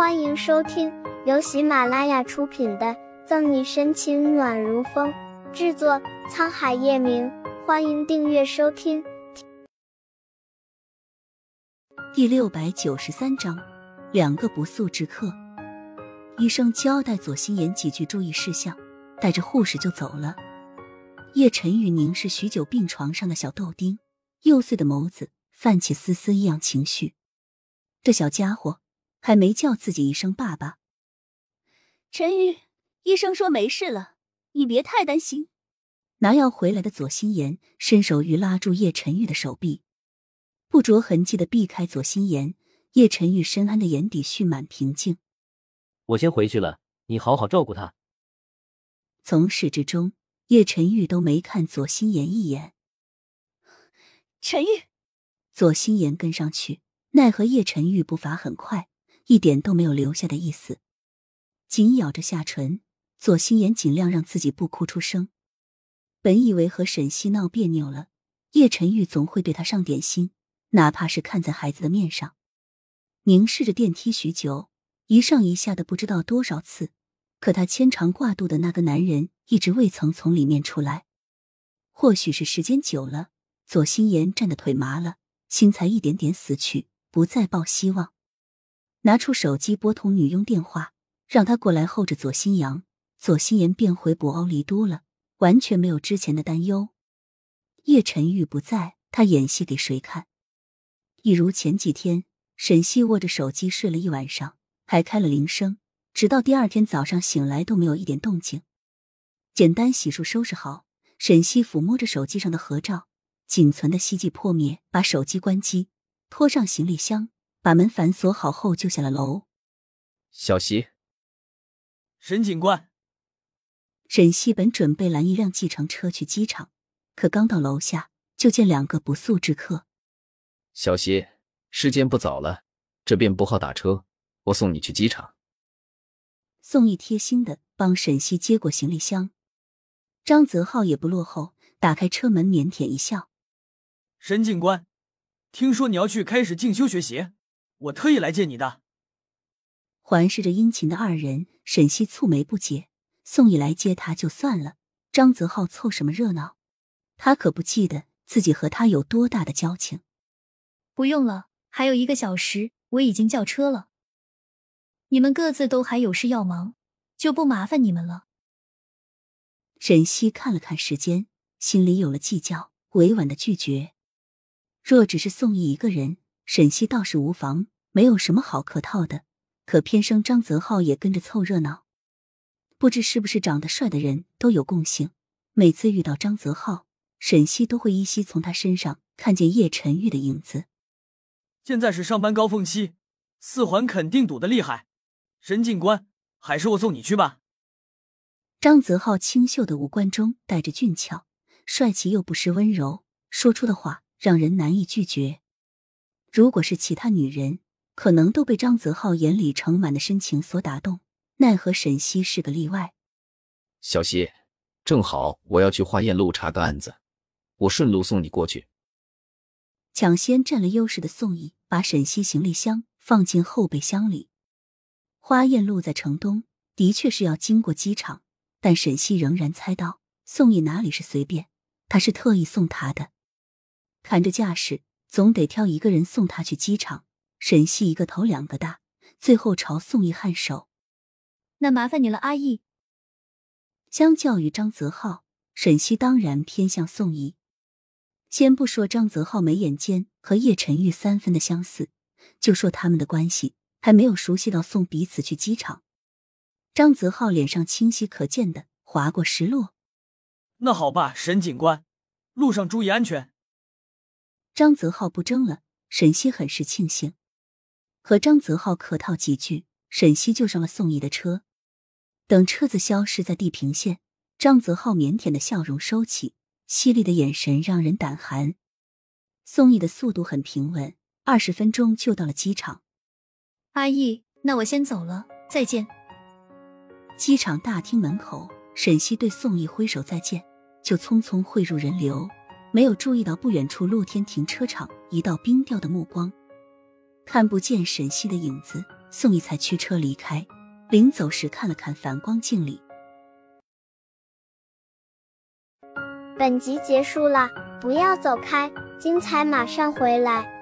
欢迎收听由喜马拉雅出品的《赠你深情暖如风》，制作沧海夜明。欢迎订阅收听。第六百九十三章，两个不速之客。医生交代左心言几句注意事项，带着护士就走了。叶晨玉凝视许久病床上的小豆丁，幼碎的眸子泛起丝丝异样情绪。这小家伙。还没叫自己一声爸爸，陈玉，医生说没事了，你别太担心。拿药回来的左心言伸手欲拉住叶晨玉的手臂，不着痕迹的避开左心言。叶晨玉深谙的眼底蓄满平静。我先回去了，你好好照顾他。从始至终，叶晨玉都没看左心言一眼。陈玉，左心言跟上去，奈何叶晨玉步伐很快。一点都没有留下的意思，紧咬着下唇，左心言尽量让自己不哭出声。本以为和沈西闹别扭了，叶晨玉总会对他上点心，哪怕是看在孩子的面上。凝视着电梯许久，一上一下的不知道多少次，可他牵肠挂肚的那个男人一直未曾从里面出来。或许是时间久了，左心言站的腿麻了，心才一点点死去，不再抱希望。拿出手机拨通女佣电话，让她过来候着左新阳。左心言便回博鳌离都了，完全没有之前的担忧。叶晨玉不在，他演戏给谁看？一如前几天，沈西握着手机睡了一晚上，还开了铃声，直到第二天早上醒来都没有一点动静。简单洗漱收拾好，沈西抚摸着手机上的合照，仅存的希冀破灭，把手机关机，拖上行李箱。把门反锁好后，就下了楼。小溪，沈警官。沈西本准备拦一辆计程车去机场，可刚到楼下，就见两个不速之客。小溪，时间不早了，这边不好打车，我送你去机场。宋毅贴心的帮沈西接过行李箱。张泽浩也不落后，打开车门，腼腆一笑：“沈警官，听说你要去开始进修学习。”我特意来见你的。环视着殷勤的二人，沈西蹙眉不解。宋义来接他就算了，张泽浩凑什么热闹？他可不记得自己和他有多大的交情。不用了，还有一个小时，我已经叫车了。你们各自都还有事要忙，就不麻烦你们了。沈西看了看时间，心里有了计较，委婉的拒绝。若只是宋义一个人。沈西倒是无妨，没有什么好客套的。可偏生张泽浩也跟着凑热闹，不知是不是长得帅的人都有共性。每次遇到张泽浩，沈西都会依稀从他身上看见叶晨玉的影子。现在是上班高峰期，四环肯定堵得厉害。沈警官，还是我送你去吧。张泽浩清秀的五官中带着俊俏，帅气又不失温柔，说出的话让人难以拒绝。如果是其他女人，可能都被张泽浩眼里盛满的深情所打动。奈何沈西是个例外。小西，正好我要去花燕路查个案子，我顺路送你过去。抢先占了优势的宋义把沈西行李箱放进后备箱里。花燕路在城东，的确是要经过机场，但沈西仍然猜到宋义哪里是随便，他是特意送他的。看这架势。总得挑一个人送他去机场。沈西一个头两个大，最后朝宋义颔首：“那麻烦你了，阿义。”相较于张泽浩，沈西当然偏向宋义。先不说张泽浩眉眼间和叶晨玉三分的相似，就说他们的关系还没有熟悉到送彼此去机场。张泽浩脸上清晰可见的划过失落。那好吧，沈警官，路上注意安全。张泽浩不争了，沈西很是庆幸。和张泽浩客套几句，沈西就上了宋义的车。等车子消失在地平线，张泽浩腼腆的笑容收起，犀利的眼神让人胆寒。宋义的速度很平稳，二十分钟就到了机场。阿义，那我先走了，再见。机场大厅门口，沈西对宋义挥手再见，就匆匆汇入人流。没有注意到不远处露天停车场一道冰雕的目光，看不见沈西的影子，宋义才驱车离开，临走时看了看反光镜里。本集结束了，不要走开，精彩马上回来。